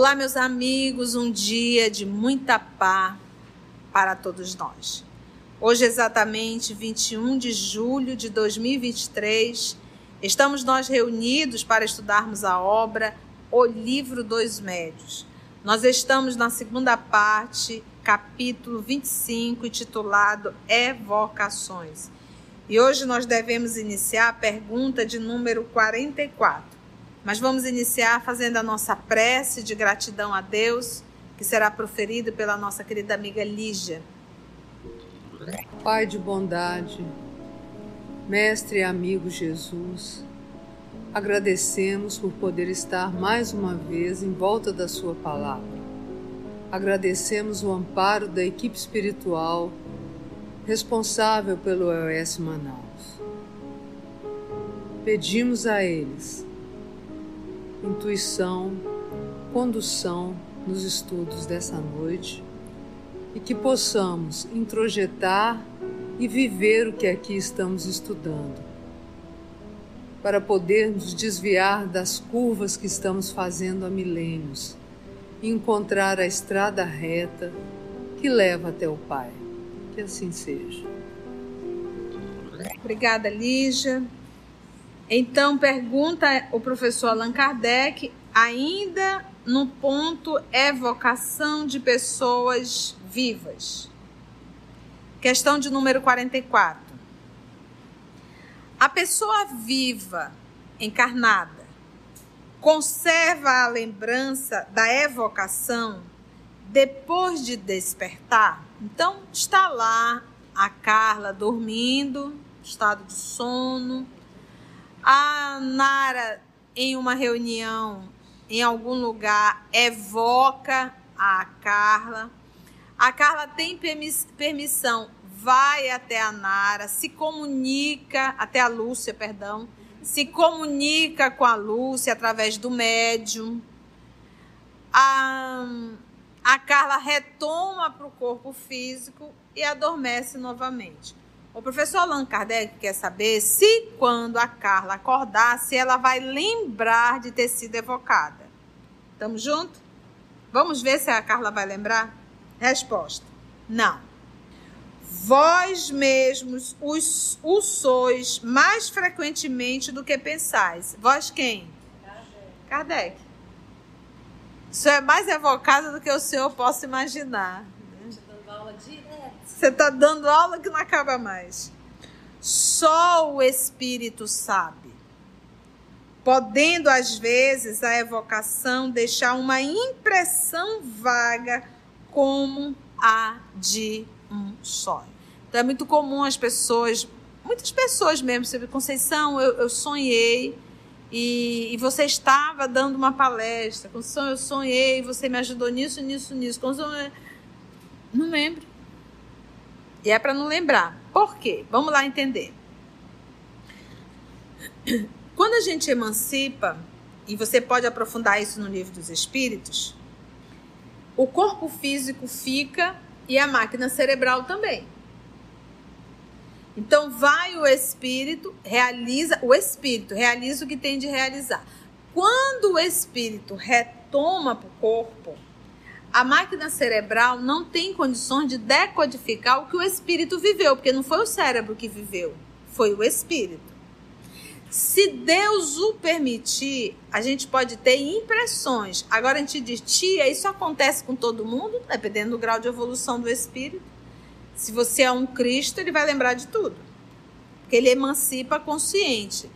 Olá, meus amigos, um dia de muita paz para todos nós. Hoje, exatamente 21 de julho de 2023, estamos nós reunidos para estudarmos a obra O Livro dos Médios. Nós estamos na segunda parte, capítulo 25, intitulado Evocações. E hoje nós devemos iniciar a pergunta de número 44. Mas vamos iniciar fazendo a nossa prece de gratidão a Deus, que será proferido pela nossa querida amiga Lígia. Pai de bondade, Mestre e amigo Jesus, agradecemos por poder estar mais uma vez em volta da Sua palavra. Agradecemos o amparo da equipe espiritual responsável pelo EOS Manaus. Pedimos a eles intuição, condução nos estudos dessa noite e que possamos introjetar e viver o que aqui estamos estudando, para podermos desviar das curvas que estamos fazendo há milênios e encontrar a estrada reta que leva até o Pai. Que assim seja. Obrigada, Lígia. Então, pergunta o professor Allan Kardec, ainda no ponto evocação de pessoas vivas. Questão de número 44. A pessoa viva, encarnada, conserva a lembrança da evocação depois de despertar? Então, está lá a Carla dormindo, estado de sono, a Nara, em uma reunião, em algum lugar, evoca a Carla. A Carla tem permissão, vai até a Nara, se comunica, até a Lúcia, perdão, se comunica com a Lúcia através do médium. A, a Carla retoma para o corpo físico e adormece novamente. O professor Allan Kardec quer saber se, quando a Carla acordar, se ela vai lembrar de ter sido evocada. Estamos juntos? Vamos ver se a Carla vai lembrar? Resposta: Não. Vós mesmos os, o sois mais frequentemente do que pensais. Vós quem? Kardec. Kardec. Isso é mais evocado do que o senhor possa imaginar. Né? Dando aula de você está dando aula que não acaba mais. Só o Espírito sabe. Podendo, às vezes, a evocação deixar uma impressão vaga como a de um sonho. Então, é muito comum as pessoas, muitas pessoas mesmo, você Conceição, eu, eu sonhei e, e, você estava dando uma palestra. Conceição, eu sonhei, você me ajudou nisso, nisso, nisso. Conceição, não lembro. E é para não lembrar. Por quê? Vamos lá entender. Quando a gente emancipa, e você pode aprofundar isso no livro dos Espíritos, o corpo físico fica e a máquina cerebral também. Então vai o espírito, realiza, o espírito realiza o que tem de realizar. Quando o espírito retoma para o corpo, a máquina cerebral não tem condições de decodificar o que o espírito viveu, porque não foi o cérebro que viveu, foi o espírito. Se Deus o permitir, a gente pode ter impressões. Agora a gente diz, tia, isso acontece com todo mundo, dependendo do grau de evolução do espírito. Se você é um Cristo, ele vai lembrar de tudo. Porque ele emancipa consciente.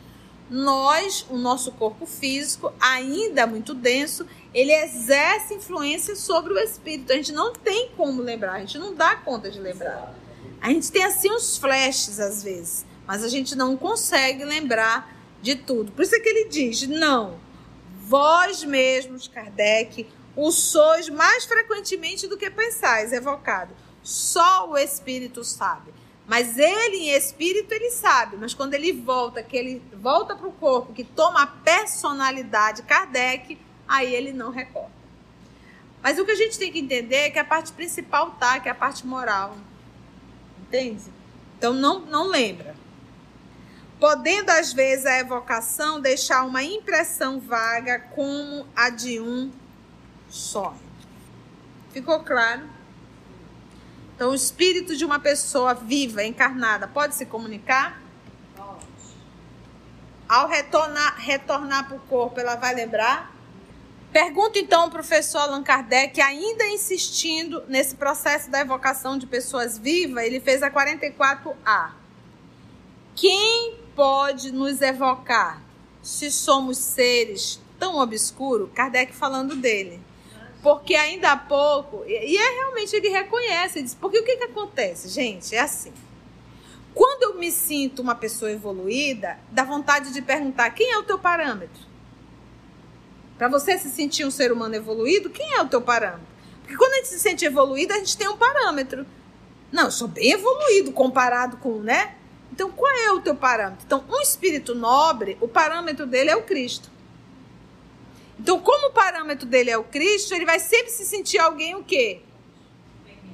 Nós, o nosso corpo físico, ainda muito denso, ele exerce influência sobre o espírito. A gente não tem como lembrar, a gente não dá conta de lembrar. A gente tem assim uns flashes às vezes, mas a gente não consegue lembrar de tudo. Por isso é que ele diz: não, vós mesmos, Kardec, o sois mais frequentemente do que pensais, evocado. Só o espírito sabe. Mas ele em espírito ele sabe, mas quando ele volta, que ele volta para o corpo, que toma a personalidade Kardec, aí ele não recorda. Mas o que a gente tem que entender é que a parte principal tá, que é a parte moral. Entende? Então não, não lembra. Podendo, às vezes, a evocação deixar uma impressão vaga como a de um sonho. Ficou claro? Então, o espírito de uma pessoa viva, encarnada, pode se comunicar? Pode. Ao retornar, retornar para o corpo, ela vai lembrar? Pergunta então ao professor Allan Kardec, ainda insistindo nesse processo da evocação de pessoas vivas, ele fez a 44A. Quem pode nos evocar se somos seres tão obscuros? Kardec falando dele. Porque ainda há pouco, e é realmente ele reconhece, ele diz, porque o que, que acontece, gente? É assim. Quando eu me sinto uma pessoa evoluída, dá vontade de perguntar: quem é o teu parâmetro? Para você se sentir um ser humano evoluído, quem é o teu parâmetro? Porque quando a gente se sente evoluído, a gente tem um parâmetro. Não, eu sou bem evoluído comparado com, né? Então, qual é o teu parâmetro? Então, um espírito nobre, o parâmetro dele é o Cristo. Então, como o parâmetro dele é o Cristo, ele vai sempre se sentir alguém o quê?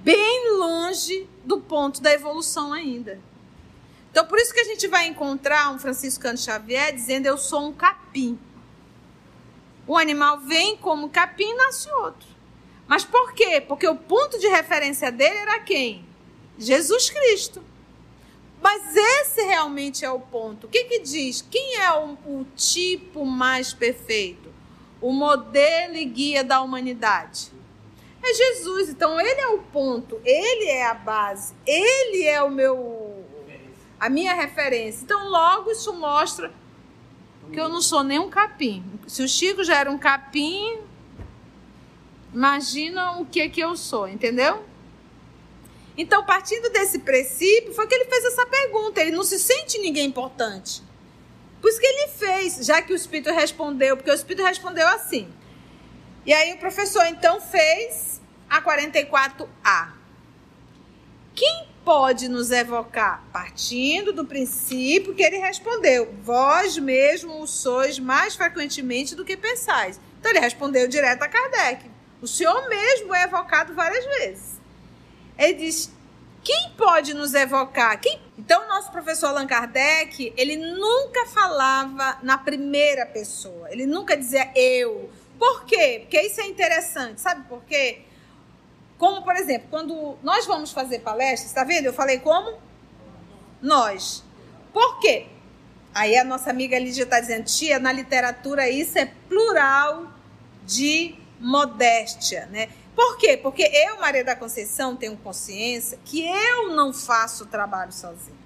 Bem longe do ponto da evolução ainda. Então, por isso que a gente vai encontrar um Franciscano Xavier dizendo: Eu sou um capim. O animal vem como capim e nasce outro. Mas por quê? Porque o ponto de referência dele era quem? Jesus Cristo. Mas esse realmente é o ponto. O que, que diz? Quem é o, o tipo mais perfeito? O modelo e guia da humanidade? É Jesus. Então ele é o ponto, ele é a base, ele é o meu a minha referência. Então logo isso mostra que eu não sou nem um capim. Se o Chico já era um capim, imagina o que que eu sou, entendeu? Então, partindo desse princípio, foi que ele fez essa pergunta. Ele não se sente ninguém importante. Por isso que ele fez, já que o Espírito respondeu, porque o Espírito respondeu assim. E aí o professor então fez a 44A. Quem pode nos evocar? Partindo do princípio que ele respondeu: Vós mesmo o sois mais frequentemente do que pensais. Então ele respondeu direto a Kardec: O senhor mesmo é evocado várias vezes. Ele diz: Quem pode nos evocar? Quem? Então, nosso professor Allan Kardec, ele nunca falava na primeira pessoa, ele nunca dizia eu. Por quê? Porque isso é interessante, sabe por quê? Como, por exemplo, quando nós vamos fazer palestras, está vendo? Eu falei como? Nós. Por quê? Aí a nossa amiga Lídia está dizendo, tia, na literatura isso é plural de modéstia, né? Por quê? Porque eu, Maria da Conceição, tenho consciência que eu não faço trabalho sozinho.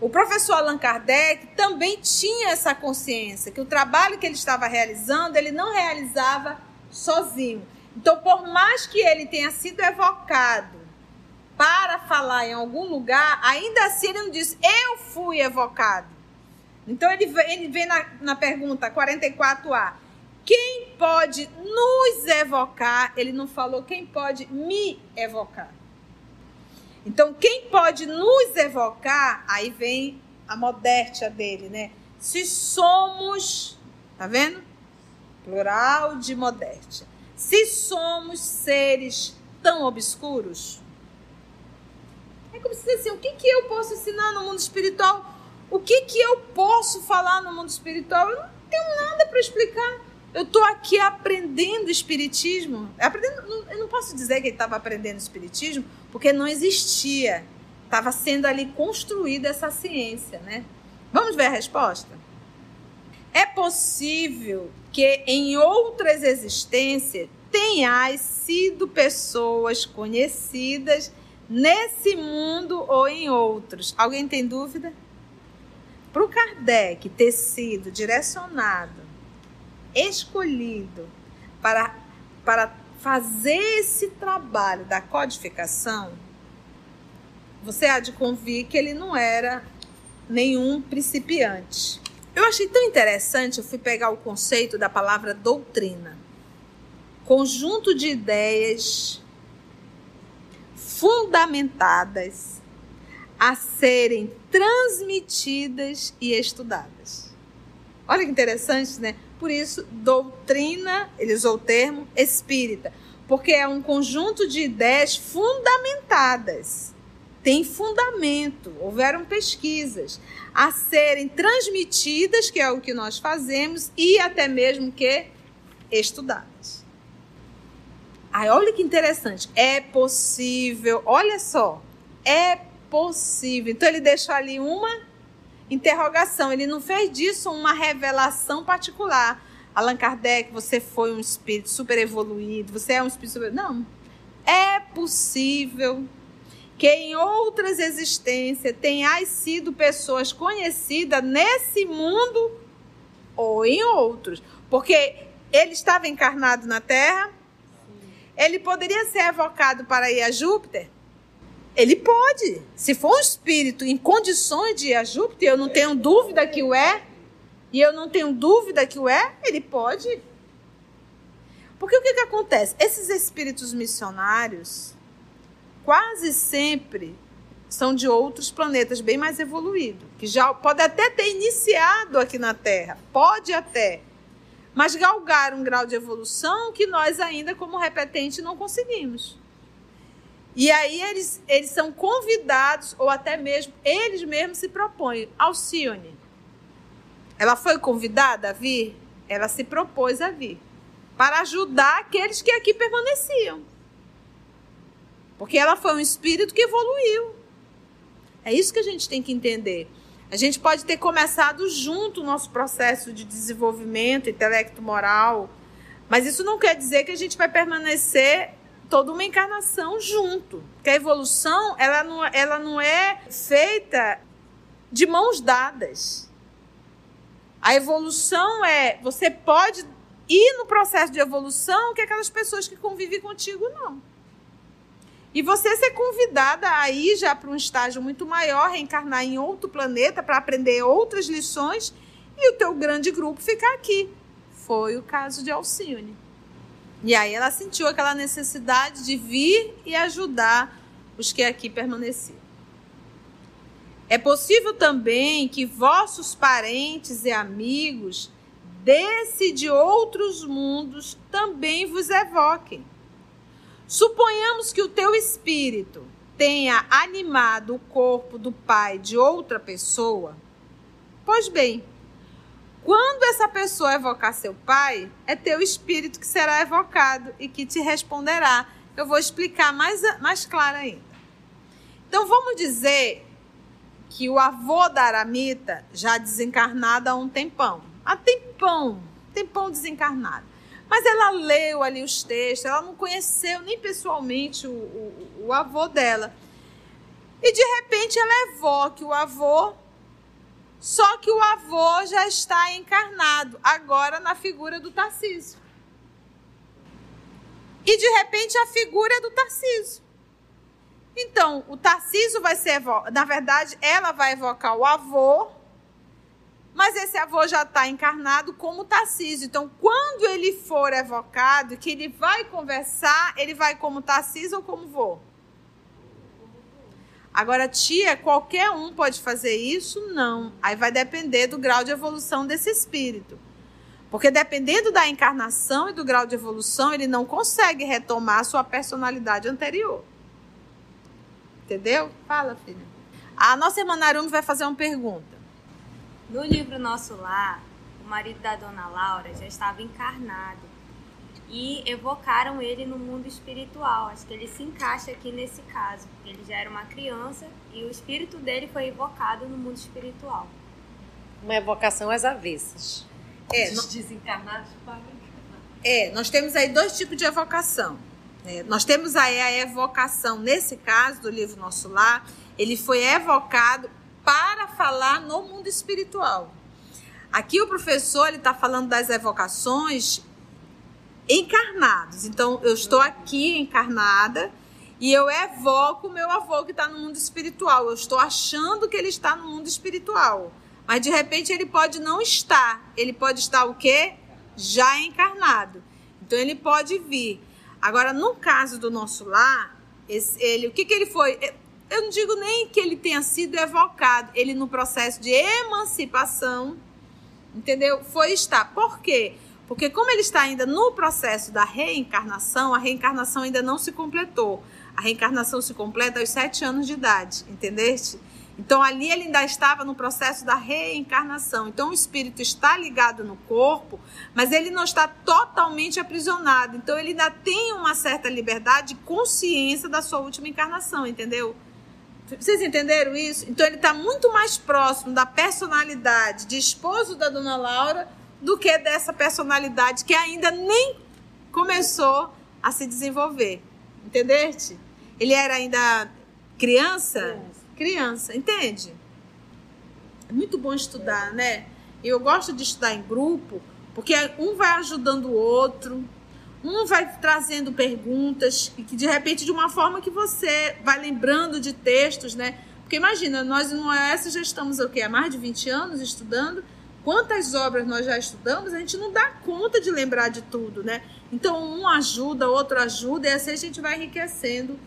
O professor Allan Kardec também tinha essa consciência que o trabalho que ele estava realizando, ele não realizava sozinho. Então, por mais que ele tenha sido evocado para falar em algum lugar, ainda assim ele não disse, eu fui evocado. Então, ele, ele vem na, na pergunta 44A. Quem pode nos evocar? Ele não falou quem pode me evocar. Então, quem pode nos evocar? Aí vem a modéstia dele, né? Se somos, tá vendo? Plural de modéstia se somos seres tão obscuros? É como se dizer assim, o que, que eu posso ensinar no mundo espiritual? O que, que eu posso falar no mundo espiritual? Eu não tenho nada para explicar. Eu estou aqui aprendendo espiritismo. Aprendendo, eu não posso dizer que ele estava aprendendo espiritismo, porque não existia. Estava sendo ali construída essa ciência, né? Vamos ver a resposta? É possível que em outras existências tenhais sido pessoas conhecidas nesse mundo ou em outros. Alguém tem dúvida? Para o Kardec ter sido direcionado, escolhido para, para fazer esse trabalho da codificação, você há de convir que ele não era nenhum principiante. Eu achei tão interessante, eu fui pegar o conceito da palavra doutrina. Conjunto de ideias fundamentadas a serem transmitidas e estudadas. Olha que interessante, né? Por isso, doutrina, ele usou o termo espírita, porque é um conjunto de ideias fundamentadas tem fundamento, houveram pesquisas a serem transmitidas, que é o que nós fazemos, e até mesmo que estudadas. Aí, olha que interessante. É possível, olha só, é possível. Então, ele deixou ali uma interrogação, ele não fez disso uma revelação particular. Allan Kardec, você foi um espírito super evoluído, você é um espírito super. Não. É possível que em outras existências tenhais sido pessoas conhecidas nesse mundo ou em outros. Porque ele estava encarnado na Terra, ele poderia ser evocado para ir a Júpiter? Ele pode. Se for um espírito em condições de ir a Júpiter, eu não tenho dúvida que o é, e eu não tenho dúvida que o é, ele pode. Porque o que, que acontece? Esses espíritos missionários, quase sempre são de outros planetas bem mais evoluídos, que já pode até ter iniciado aqui na Terra, pode até, mas galgar um grau de evolução que nós ainda como repetente não conseguimos. E aí eles, eles são convidados, ou até mesmo eles mesmos se propõem. Alcione, ela foi convidada a vir? Ela se propôs a vir para ajudar aqueles que aqui permaneciam. Porque ela foi um espírito que evoluiu. É isso que a gente tem que entender. A gente pode ter começado junto o nosso processo de desenvolvimento intelecto-moral, mas isso não quer dizer que a gente vai permanecer toda uma encarnação junto. Porque a evolução, ela não, ela não é feita de mãos dadas. A evolução é, você pode ir no processo de evolução que aquelas pessoas que convivem contigo não. E você ser convidada a ir já para um estágio muito maior, reencarnar em outro planeta para aprender outras lições e o teu grande grupo ficar aqui. Foi o caso de Alcione. E aí ela sentiu aquela necessidade de vir e ajudar os que aqui permaneciam. É possível também que vossos parentes e amigos desse de outros mundos também vos evoquem Suponhamos que o teu espírito tenha animado o corpo do pai de outra pessoa. Pois bem, quando essa pessoa evocar seu pai, é teu espírito que será evocado e que te responderá. Eu vou explicar mais, mais claro ainda. Então vamos dizer que o avô da Aramita, já desencarnado há um tempão, há tempão, tempão desencarnado. Mas ela leu ali os textos, ela não conheceu nem pessoalmente o, o, o avô dela. E de repente ela evoca o avô, só que o avô já está encarnado, agora na figura do Tarcísio. E de repente a figura é do Tarcísio. Então, o Tarcísio vai ser, na verdade, ela vai evocar o avô, mas esse avô já está encarnado como Tarcísio. Então, quando ele for evocado, que ele vai conversar, ele vai como Tarcísio ou como vô? Agora, tia, qualquer um pode fazer isso? Não. Aí vai depender do grau de evolução desse espírito. Porque dependendo da encarnação e do grau de evolução, ele não consegue retomar a sua personalidade anterior. Entendeu? Fala, filha. A nossa irmã Narumi vai fazer uma pergunta. No livro Nosso Lar, o marido da dona Laura já estava encarnado e evocaram ele no mundo espiritual. Acho que ele se encaixa aqui nesse caso. Ele já era uma criança e o espírito dele foi evocado no mundo espiritual. Uma evocação às avessas. É, Dos desencarnados para É, nós temos aí dois tipos de evocação. É, nós temos aí a evocação, nesse caso do livro Nosso Lar, ele foi evocado para falar no mundo espiritual. Aqui o professor está falando das evocações encarnados. Então eu estou aqui encarnada e eu evoco o meu avô que está no mundo espiritual. Eu estou achando que ele está no mundo espiritual, mas de repente ele pode não estar. Ele pode estar o quê? Já encarnado. Então ele pode vir. Agora no caso do nosso lar, esse, ele, o que que ele foi? Eu não digo nem que ele tenha sido evocado, ele no processo de emancipação, entendeu? Foi estar. Por quê? Porque como ele está ainda no processo da reencarnação, a reencarnação ainda não se completou. A reencarnação se completa aos sete anos de idade, entendeste? Então ali ele ainda estava no processo da reencarnação. Então o espírito está ligado no corpo, mas ele não está totalmente aprisionado. Então ele ainda tem uma certa liberdade consciência da sua última encarnação, entendeu? Vocês entenderam isso? Então ele está muito mais próximo da personalidade de esposo da dona Laura do que dessa personalidade que ainda nem começou a se desenvolver. Entendeste? Ele era ainda criança? criança criança, entende? É muito bom estudar, né? Eu gosto de estudar em grupo, porque um vai ajudando o outro, um vai trazendo perguntas e que de repente de uma forma que você vai lembrando de textos, né? Porque imagina, nós no OS já estamos o quê? Há mais de 20 anos estudando. Quantas obras nós já estudamos, a gente não dá conta de lembrar de tudo, né? Então um ajuda, outro ajuda, e assim a gente vai enriquecendo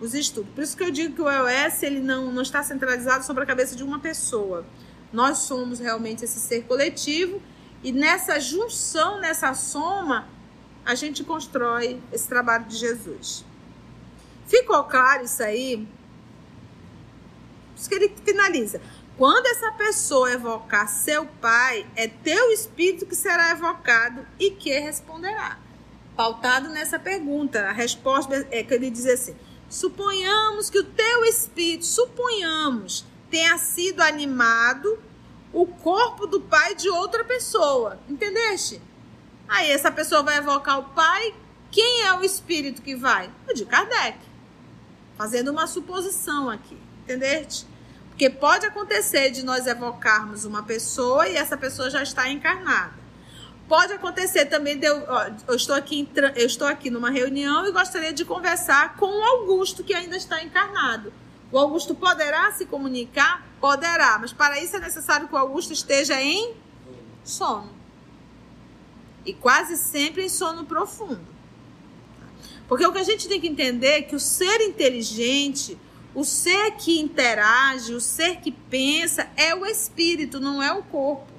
os estudos. Por isso que eu digo que o EOS ele não, não está centralizado sobre a cabeça de uma pessoa. Nós somos realmente esse ser coletivo e nessa junção, nessa soma, a gente constrói esse trabalho de Jesus. Ficou claro isso aí? Isso que ele finaliza. Quando essa pessoa evocar seu pai, é teu espírito que será evocado e que responderá. Pautado nessa pergunta, a resposta é que ele diz assim: Suponhamos que o teu espírito, suponhamos, tenha sido animado o corpo do pai de outra pessoa. Entendeste? Aí essa pessoa vai evocar o pai. Quem é o espírito que vai? O de Kardec. Fazendo uma suposição aqui. Entendeste? Porque pode acontecer de nós evocarmos uma pessoa e essa pessoa já está encarnada. Pode acontecer também de eu, ó, eu estou aqui eu estou aqui numa reunião e gostaria de conversar com o Augusto que ainda está encarnado. O Augusto poderá se comunicar? Poderá, mas para isso é necessário que o Augusto esteja em sono. E quase sempre em sono profundo. Porque o que a gente tem que entender é que o ser inteligente, o ser que interage, o ser que pensa, é o espírito, não é o corpo.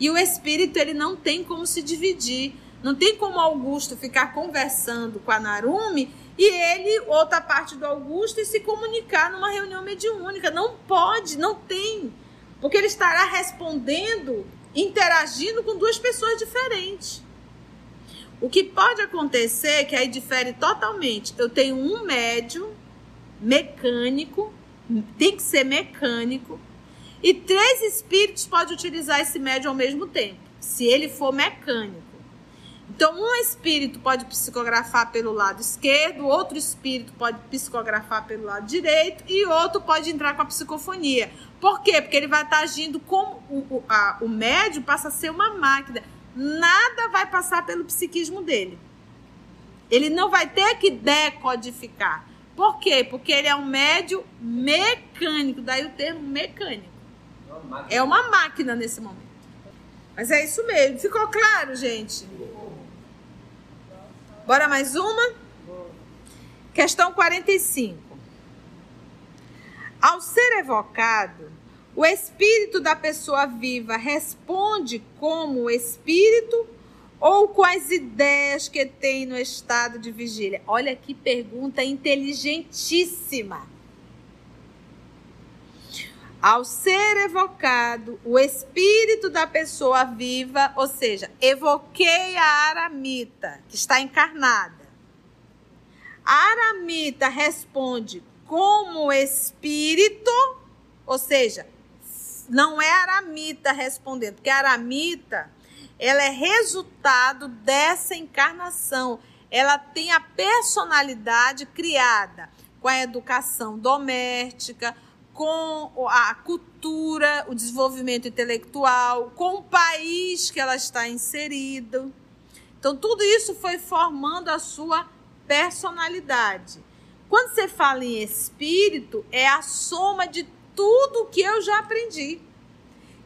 E o espírito ele não tem como se dividir. Não tem como Augusto ficar conversando com a Narumi e ele, outra parte do Augusto, e se comunicar numa reunião mediúnica. Não pode, não tem. Porque ele estará respondendo, interagindo com duas pessoas diferentes. O que pode acontecer, que aí difere totalmente, eu tenho um médium mecânico, tem que ser mecânico, e três espíritos podem utilizar esse médium ao mesmo tempo, se ele for mecânico. Então, um espírito pode psicografar pelo lado esquerdo, outro espírito pode psicografar pelo lado direito e outro pode entrar com a psicofonia. Por quê? Porque ele vai estar agindo como o, o, o médium passa a ser uma máquina. Nada vai passar pelo psiquismo dele. Ele não vai ter que decodificar. Por quê? Porque ele é um médium mecânico, daí o termo mecânico. É uma máquina nesse momento. Mas é isso mesmo. Ficou claro, gente? Bora mais uma? Questão 45. Ao ser evocado, o espírito da pessoa viva responde como espírito ou as ideias que tem no estado de vigília? Olha que pergunta inteligentíssima. Ao ser evocado o espírito da pessoa viva, ou seja, evoquei a aramita, que está encarnada. A aramita responde como espírito, ou seja, não é aramita respondendo, porque aramita ela é resultado dessa encarnação. Ela tem a personalidade criada com a educação doméstica, com a cultura, o desenvolvimento intelectual, com o país que ela está inserido. Então, tudo isso foi formando a sua personalidade. Quando você fala em espírito, é a soma de tudo que eu já aprendi.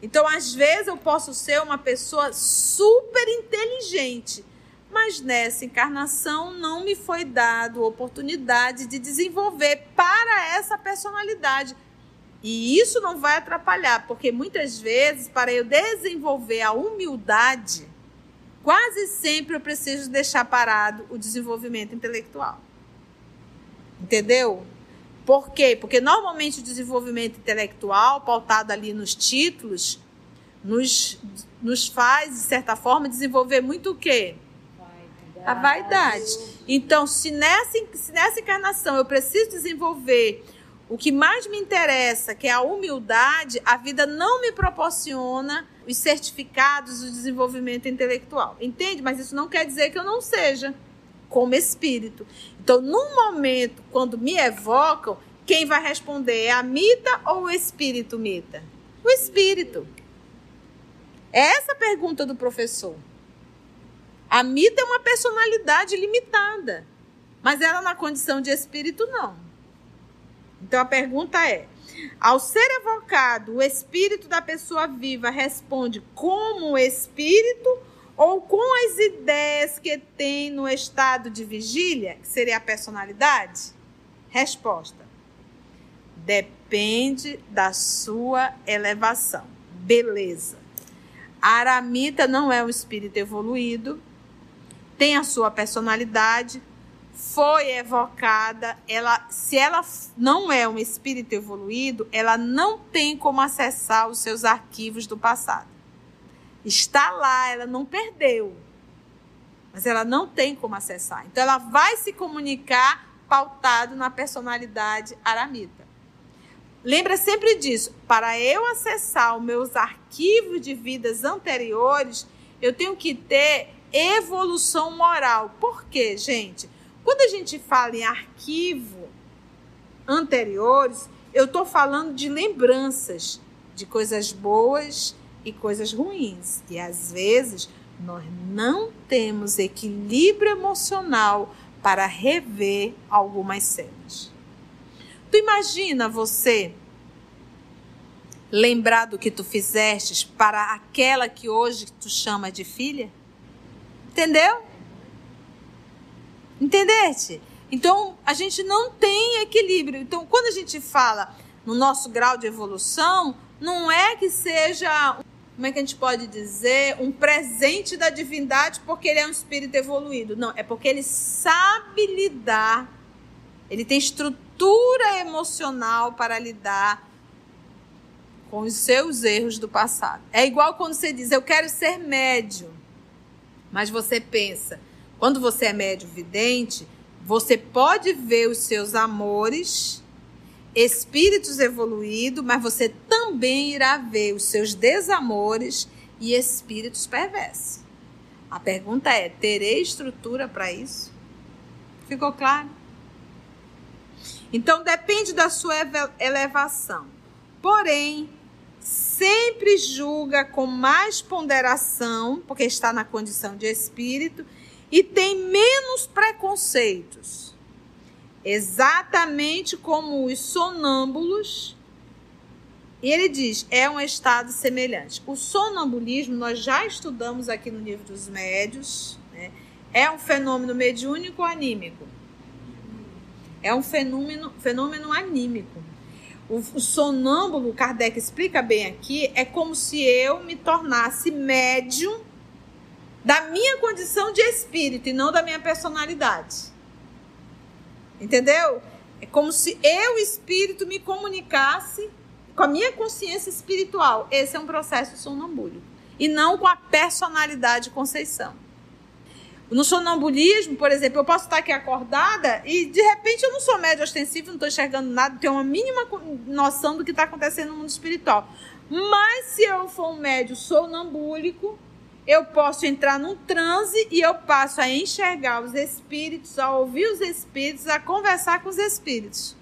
Então, às vezes, eu posso ser uma pessoa super inteligente, mas nessa encarnação não me foi dado oportunidade de desenvolver para essa personalidade e isso não vai atrapalhar, porque muitas vezes, para eu desenvolver a humildade, quase sempre eu preciso deixar parado o desenvolvimento intelectual. Entendeu? Por quê? Porque normalmente o desenvolvimento intelectual, pautado ali nos títulos, nos, nos faz, de certa forma, desenvolver muito o quê? Vaidade. A vaidade. Então, se nessa, se nessa encarnação eu preciso desenvolver o que mais me interessa, que é a humildade, a vida não me proporciona os certificados do desenvolvimento intelectual. Entende? Mas isso não quer dizer que eu não seja como espírito. Então, no momento, quando me evocam, quem vai responder é a mita ou o espírito mita? O espírito. É essa a pergunta do professor. A mita é uma personalidade limitada, mas ela na condição de espírito não. Então a pergunta é: ao ser evocado, o espírito da pessoa viva responde como espírito ou com as ideias que tem no estado de vigília, que seria a personalidade? Resposta: depende da sua elevação. Beleza. A aramita não é um espírito evoluído, tem a sua personalidade, foi evocada, ela, se ela não é um espírito evoluído, ela não tem como acessar os seus arquivos do passado. Está lá, ela não perdeu, mas ela não tem como acessar. Então, ela vai se comunicar pautado na personalidade aramita. Lembra sempre disso. Para eu acessar os meus arquivos de vidas anteriores, eu tenho que ter evolução moral. Por quê, gente? Quando a gente fala em arquivo anteriores, eu estou falando de lembranças de coisas boas e coisas ruins. E às vezes nós não temos equilíbrio emocional para rever algumas cenas. Tu imagina você lembrar do que tu fizestes para aquela que hoje tu chama de filha? Entendeu? Entendeste? Então, a gente não tem equilíbrio. Então, quando a gente fala no nosso grau de evolução, não é que seja, como é que a gente pode dizer, um presente da divindade porque ele é um espírito evoluído. Não, é porque ele sabe lidar, ele tem estrutura emocional para lidar com os seus erros do passado. É igual quando você diz, eu quero ser médio, mas você pensa, quando você é médio vidente, você pode ver os seus amores, espíritos evoluídos, mas você também irá ver os seus desamores e espíritos perversos. A pergunta é: terei estrutura para isso? Ficou claro? Então depende da sua elevação. Porém, sempre julga com mais ponderação, porque está na condição de espírito e tem menos preconceitos. Exatamente como os sonâmbulos. E ele diz: é um estado semelhante. O sonambulismo nós já estudamos aqui no livro dos médios. Né? É um fenômeno mediúnico anímico. É um fenômeno, fenômeno anímico. O, o sonâmbulo, Kardec explica bem aqui, é como se eu me tornasse médium da minha condição de espírito e não da minha personalidade. Entendeu? É como se eu, espírito, me comunicasse com a minha consciência espiritual. Esse é um processo sonambúlico. E não com a personalidade Conceição. No sonambulismo, por exemplo, eu posso estar aqui acordada e de repente eu não sou médio ostensivo, não estou enxergando nada, tenho uma mínima noção do que está acontecendo no mundo espiritual. Mas se eu for um médio sonambúlico, eu posso entrar num transe e eu passo a enxergar os espíritos, a ouvir os espíritos, a conversar com os espíritos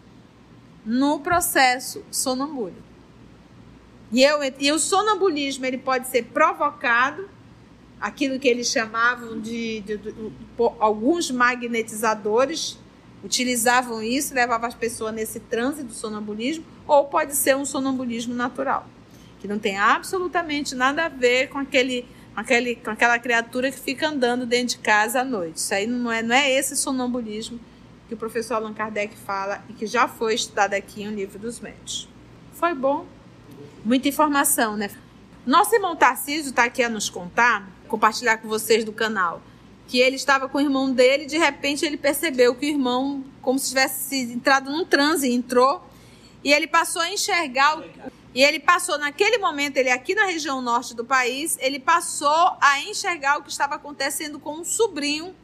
no processo sonambúlico. E, eu, e o sonambulismo ele pode ser provocado, aquilo que eles chamavam de, de, de, de alguns magnetizadores utilizavam isso, levavam as pessoas nesse transe do sonambulismo, ou pode ser um sonambulismo natural, que não tem absolutamente nada a ver com aquele aquele, com aquela criatura que fica andando dentro de casa à noite. Isso aí não é, não é esse sonambulismo que o professor Allan Kardec fala e que já foi estudado aqui no livro dos médios. Foi bom? Muita informação, né? Nosso irmão Tarcísio está aqui a nos contar, compartilhar com vocês do canal, que ele estava com o irmão dele e de repente ele percebeu que o irmão como se tivesse entrado num transe, entrou, e ele passou a enxergar o, e ele passou naquele momento, ele aqui na região norte do país, ele passou a enxergar o que estava acontecendo com um sobrinho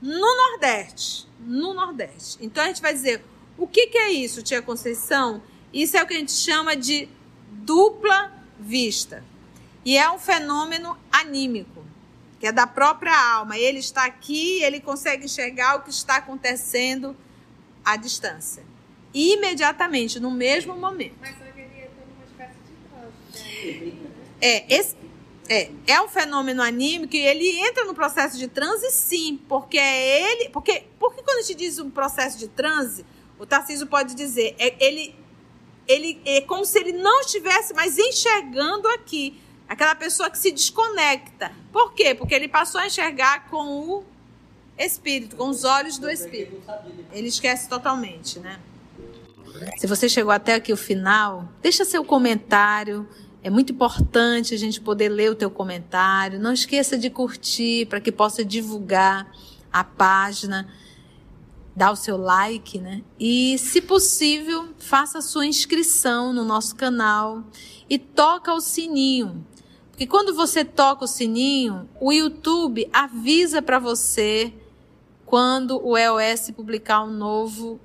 no Nordeste, no Nordeste. Então a gente vai dizer, o que, que é isso, tia Conceição? Isso é o que a gente chama de dupla vista. E é um fenômeno anímico, que é da própria alma. Ele está aqui, ele consegue enxergar o que está acontecendo à distância. Imediatamente, no mesmo momento. Mas ele entra numa espécie de transe. Né? É, esse, é, é um fenômeno anímico e ele entra no processo de transe, sim, porque é ele. Porque, porque quando a gente diz um processo de transe, o Tarcísio pode dizer, é, ele, ele é como se ele não estivesse mais enxergando aqui. Aquela pessoa que se desconecta. Por quê? Porque ele passou a enxergar com o espírito, com os olhos do espírito. Ele esquece totalmente, né? Se você chegou até aqui o final, deixa seu comentário. É muito importante a gente poder ler o teu comentário. Não esqueça de curtir para que possa divulgar a página, dar o seu like, né? E, se possível, faça a sua inscrição no nosso canal e toca o sininho que quando você toca o sininho, o YouTube avisa para você quando o EOS publicar um novo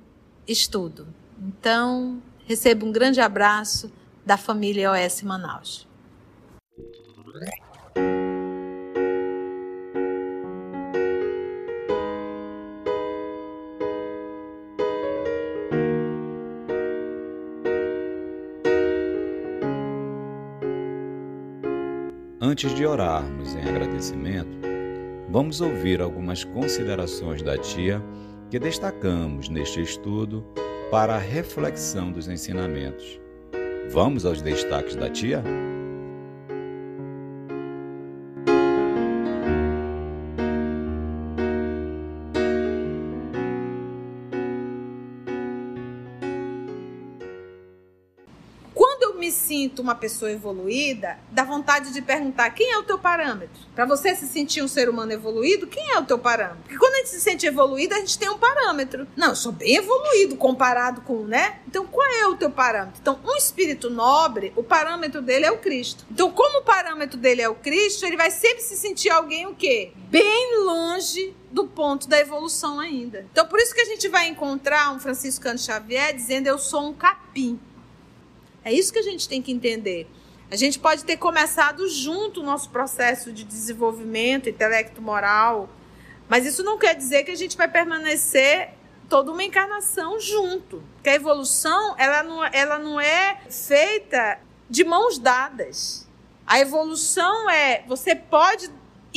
estudo. Então, receba um grande abraço da família EOS Manaus. Antes de orarmos em agradecimento, vamos ouvir algumas considerações da tia que destacamos neste estudo para a reflexão dos ensinamentos. Vamos aos destaques da tia? Sinto uma pessoa evoluída, dá vontade de perguntar quem é o teu parâmetro. Para você se sentir um ser humano evoluído, quem é o teu parâmetro? Porque quando a gente se sente evoluído, a gente tem um parâmetro. Não, eu sou bem evoluído comparado com, né? Então, qual é o teu parâmetro? Então, um espírito nobre, o parâmetro dele é o Cristo. Então, como o parâmetro dele é o Cristo, ele vai sempre se sentir alguém o quê? Bem longe do ponto da evolução ainda. Então, por isso que a gente vai encontrar um Franciscano Xavier dizendo eu sou um capim. É isso que a gente tem que entender. A gente pode ter começado junto o nosso processo de desenvolvimento intelecto-moral, mas isso não quer dizer que a gente vai permanecer toda uma encarnação junto. Que a evolução, ela não, ela não é feita de mãos dadas. A evolução é, você pode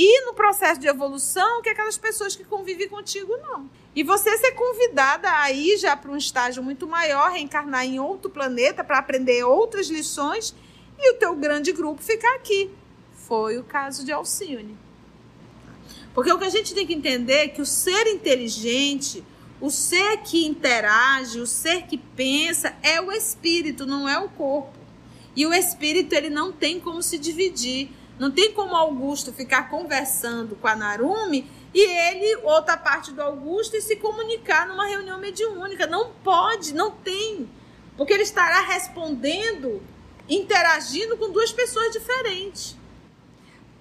ir no processo de evolução que aquelas pessoas que convivem contigo não. E você ser convidada a ir já para um estágio muito maior, reencarnar em outro planeta para aprender outras lições e o teu grande grupo ficar aqui. Foi o caso de Alcione. Porque o que a gente tem que entender é que o ser inteligente, o ser que interage, o ser que pensa é o espírito, não é o corpo. E o espírito ele não tem como se dividir. Não tem como Augusto ficar conversando com a Narumi e ele, outra parte do Augusto, e se comunicar numa reunião mediúnica. Não pode, não tem. Porque ele estará respondendo, interagindo com duas pessoas diferentes.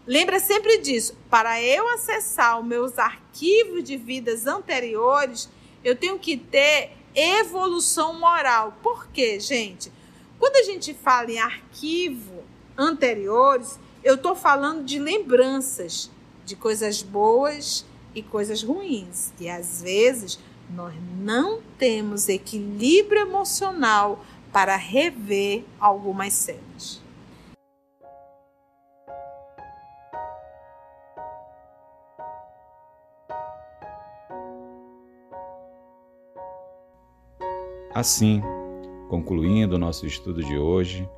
Lembra sempre disso. Para eu acessar os meus arquivos de vidas anteriores, eu tenho que ter evolução moral. Por quê, gente? Quando a gente fala em arquivo anteriores, eu estou falando de lembranças de coisas boas e coisas ruins. E às vezes nós não temos equilíbrio emocional para rever algumas cenas. Assim, concluindo o nosso estudo de hoje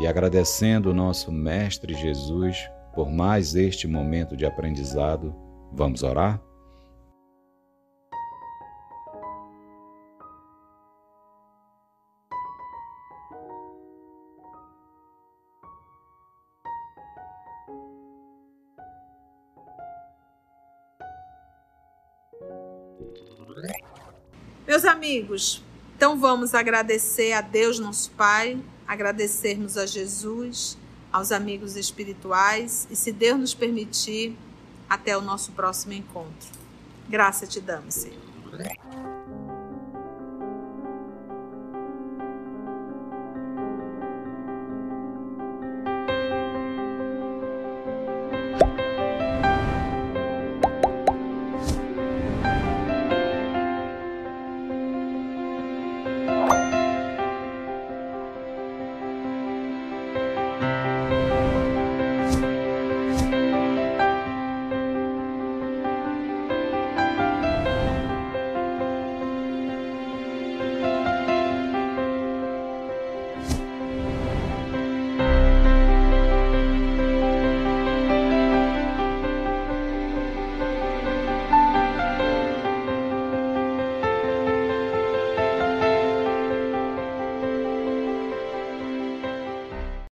e agradecendo o nosso Mestre Jesus por mais este momento de aprendizado, vamos orar? meus amigos, então vamos agradecer a Deus, nosso Pai, agradecermos a Jesus, aos amigos espirituais e, se Deus nos permitir, até o nosso próximo encontro. Graça te damos, Senhor.